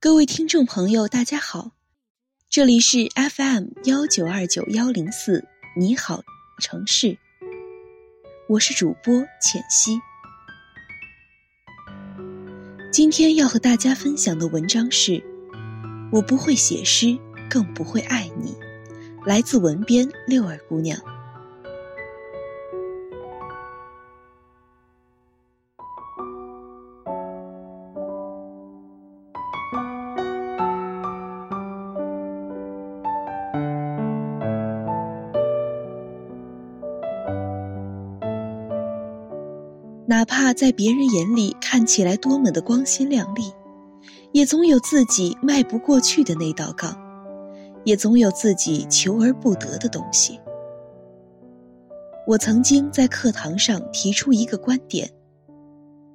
各位听众朋友，大家好，这里是 FM 幺九二九幺零四，你好城市，我是主播浅溪。今天要和大家分享的文章是：我不会写诗，更不会爱你，来自文编六儿姑娘。哪怕在别人眼里看起来多么的光鲜亮丽，也总有自己迈不过去的那道杠，也总有自己求而不得的东西。我曾经在课堂上提出一个观点：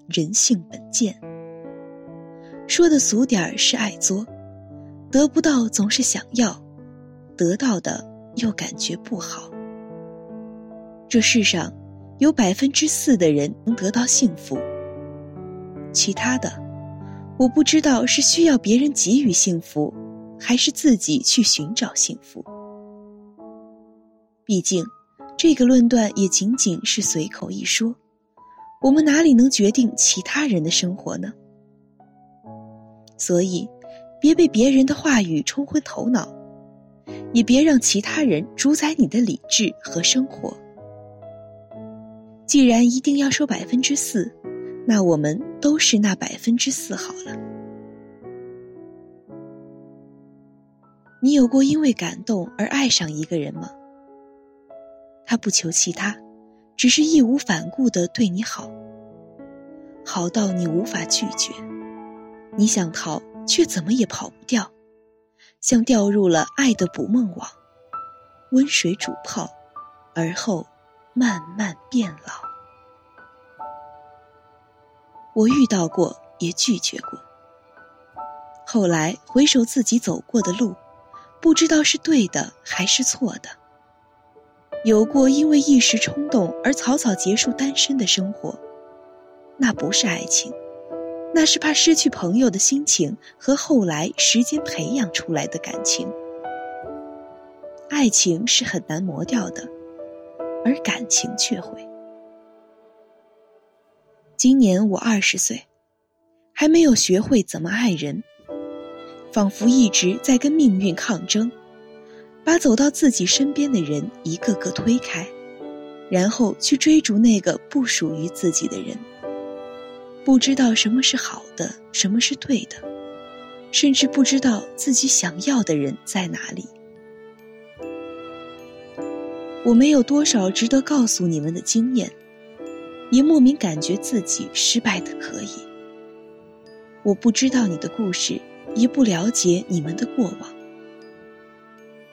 人性本贱。说的俗点儿是爱作，得不到总是想要，得到的又感觉不好。这世上。有百分之四的人能得到幸福，其他的，我不知道是需要别人给予幸福，还是自己去寻找幸福。毕竟，这个论断也仅仅是随口一说，我们哪里能决定其他人的生活呢？所以，别被别人的话语冲昏头脑，也别让其他人主宰你的理智和生活。既然一定要说百分之四，那我们都是那百分之四好了。你有过因为感动而爱上一个人吗？他不求其他，只是义无反顾的对你好，好到你无法拒绝。你想逃，却怎么也跑不掉，像掉入了爱的捕梦网，温水煮泡，而后。慢慢变老。我遇到过，也拒绝过。后来回首自己走过的路，不知道是对的还是错的。有过因为一时冲动而草草结束单身的生活，那不是爱情，那是怕失去朋友的心情和后来时间培养出来的感情。爱情是很难磨掉的。而感情却会。今年我二十岁，还没有学会怎么爱人，仿佛一直在跟命运抗争，把走到自己身边的人一个个推开，然后去追逐那个不属于自己的人。不知道什么是好的，什么是对的，甚至不知道自己想要的人在哪里。我没有多少值得告诉你们的经验，也莫名感觉自己失败的可以。我不知道你的故事，也不了解你们的过往。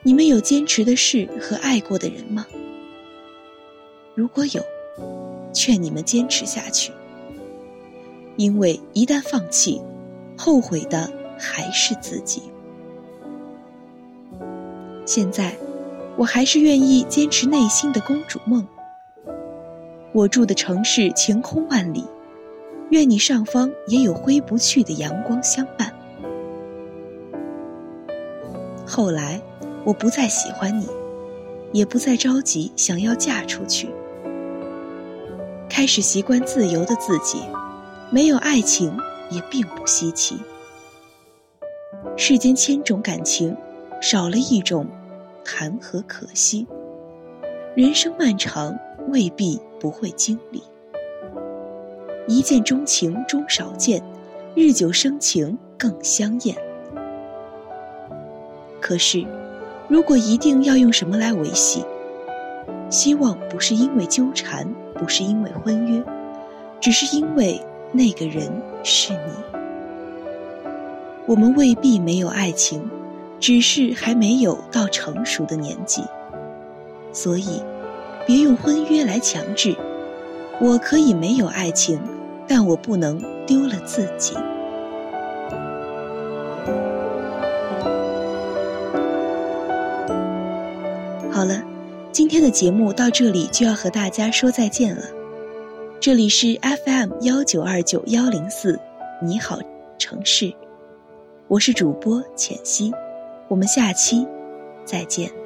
你们有坚持的事和爱过的人吗？如果有，劝你们坚持下去。因为一旦放弃，后悔的还是自己。现在。我还是愿意坚持内心的公主梦。我住的城市晴空万里，愿你上方也有挥不去的阳光相伴。后来，我不再喜欢你，也不再着急想要嫁出去。开始习惯自由的自己，没有爱情也并不稀奇。世间千种感情，少了一种，谈何可惜？人生漫长，未必不会经历。一见钟情终少见，日久生情更香艳。可是，如果一定要用什么来维系，希望不是因为纠缠，不是因为婚约，只是因为那个人是你。我们未必没有爱情，只是还没有到成熟的年纪。所以，别用婚约来强制。我可以没有爱情，但我不能丢了自己。好了，今天的节目到这里就要和大家说再见了。这里是 FM 幺九二九幺零四，你好，城市，我是主播浅溪，我们下期再见。